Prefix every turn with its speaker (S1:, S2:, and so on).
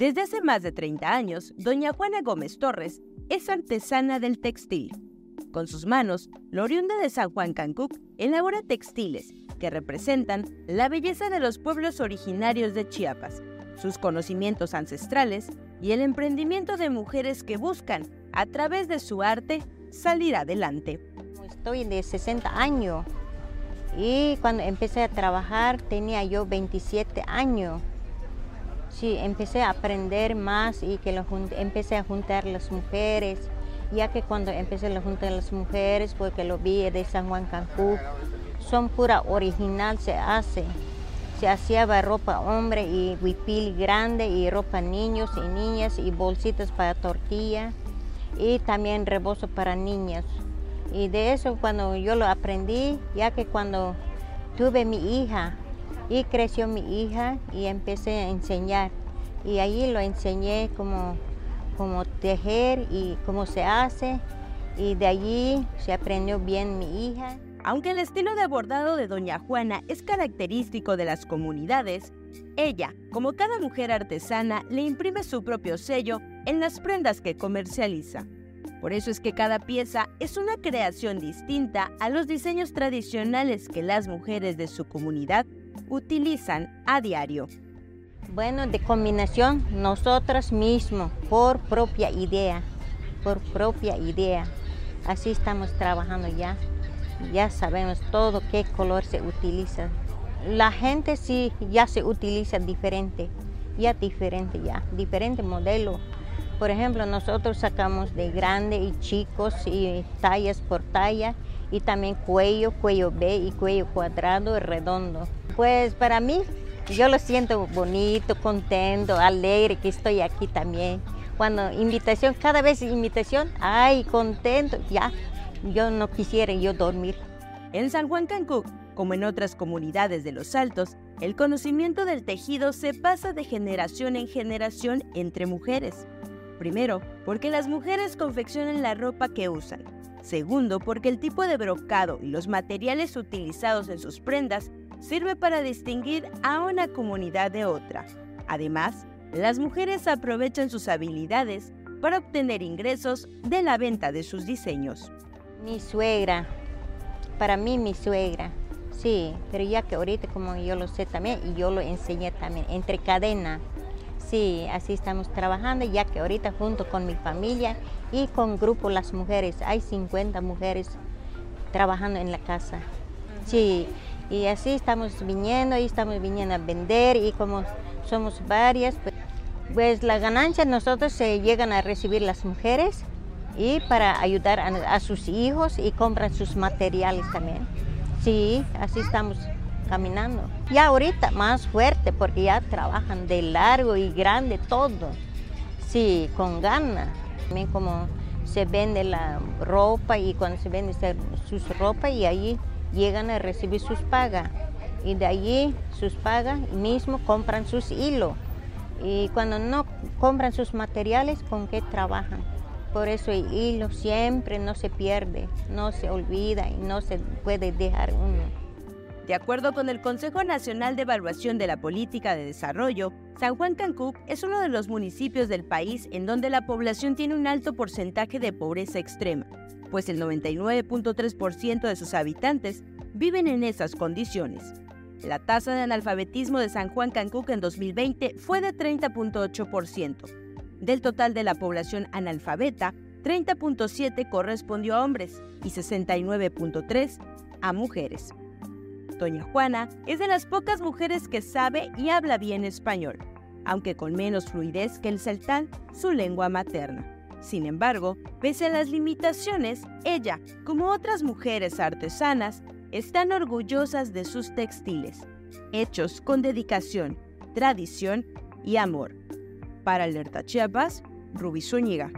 S1: Desde hace más de 30 años, doña Juana Gómez Torres es artesana del textil. Con sus manos, la oriunda de San Juan Cancuc elabora textiles que representan la belleza de los pueblos originarios de Chiapas, sus conocimientos ancestrales y el emprendimiento de mujeres que buscan, a través de su arte, salir adelante.
S2: Estoy de 60 años y cuando empecé a trabajar tenía yo 27 años. Sí, empecé a aprender más y que lo, empecé a juntar las mujeres, ya que cuando empecé a juntar las mujeres, porque lo vi de San Juan Cancún, son pura original, se hace. Se hacía ropa hombre y huipil grande y ropa niños y niñas y bolsitas para tortilla y también rebozo para niñas. Y de eso cuando yo lo aprendí, ya que cuando tuve mi hija y creció mi hija y empecé a enseñar. Y allí lo enseñé como, como tejer y cómo se hace. Y de allí se aprendió bien mi hija.
S1: Aunque el estilo de bordado de Doña Juana es característico de las comunidades, ella, como cada mujer artesana, le imprime su propio sello en las prendas que comercializa. Por eso es que cada pieza es una creación distinta a los diseños tradicionales que las mujeres de su comunidad utilizan a diario.
S2: Bueno, de combinación, nosotras mismos, por propia idea, por propia idea. Así estamos trabajando ya. Ya sabemos todo qué color se utiliza. La gente sí ya se utiliza diferente, ya diferente ya, diferente modelo por ejemplo, nosotros sacamos de grande y chicos y tallas por talla y también cuello, cuello B y cuello cuadrado y redondo. Pues para mí, yo lo siento bonito, contento, alegre que estoy aquí también. Cuando invitación, cada vez invitación, ay, contento, ya, yo no quisiera yo dormir.
S1: En San Juan Cancún, como en otras comunidades de los Altos, el conocimiento del tejido se pasa de generación en generación entre mujeres. Primero, porque las mujeres confeccionan la ropa que usan. Segundo, porque el tipo de brocado y los materiales utilizados en sus prendas sirve para distinguir a una comunidad de otra. Además, las mujeres aprovechan sus habilidades para obtener ingresos de la venta de sus diseños.
S2: Mi suegra, para mí mi suegra, sí, pero ya que ahorita como yo lo sé también y yo lo enseñé también, entre cadena, Sí, así estamos trabajando, ya que ahorita junto con mi familia y con grupo Las Mujeres, hay 50 mujeres trabajando en la casa. Sí, y así estamos viniendo y estamos viniendo a vender y como somos varias, pues, pues la ganancia nosotros se llegan a recibir las mujeres y para ayudar a, sus hijos y compran sus materiales también. Sí, así estamos caminando. Ya ahorita más fuerte porque ya trabajan de largo y grande todo. Sí, con ganas. También como se vende la ropa y cuando se vende sus ropa y ahí llegan a recibir sus pagas. Y de allí sus pagas mismo compran sus hilos. Y cuando no compran sus materiales, ¿con qué trabajan? Por eso el hilo siempre no se pierde, no se olvida y no se puede dejar uno.
S1: De acuerdo con el Consejo Nacional de Evaluación de la Política de Desarrollo, San Juan Cancún es uno de los municipios del país en donde la población tiene un alto porcentaje de pobreza extrema, pues el 99.3% de sus habitantes viven en esas condiciones. La tasa de analfabetismo de San Juan Cancún en 2020 fue de 30.8%. Del total de la población analfabeta, 30.7 correspondió a hombres y 69.3 a mujeres. Doña Juana es de las pocas mujeres que sabe y habla bien español, aunque con menos fluidez que el celtán, su lengua materna. Sin embargo, pese a las limitaciones, ella, como otras mujeres artesanas, están orgullosas de sus textiles, hechos con dedicación, tradición y amor. Para Alerta Chiapas, Rubí Zúñiga.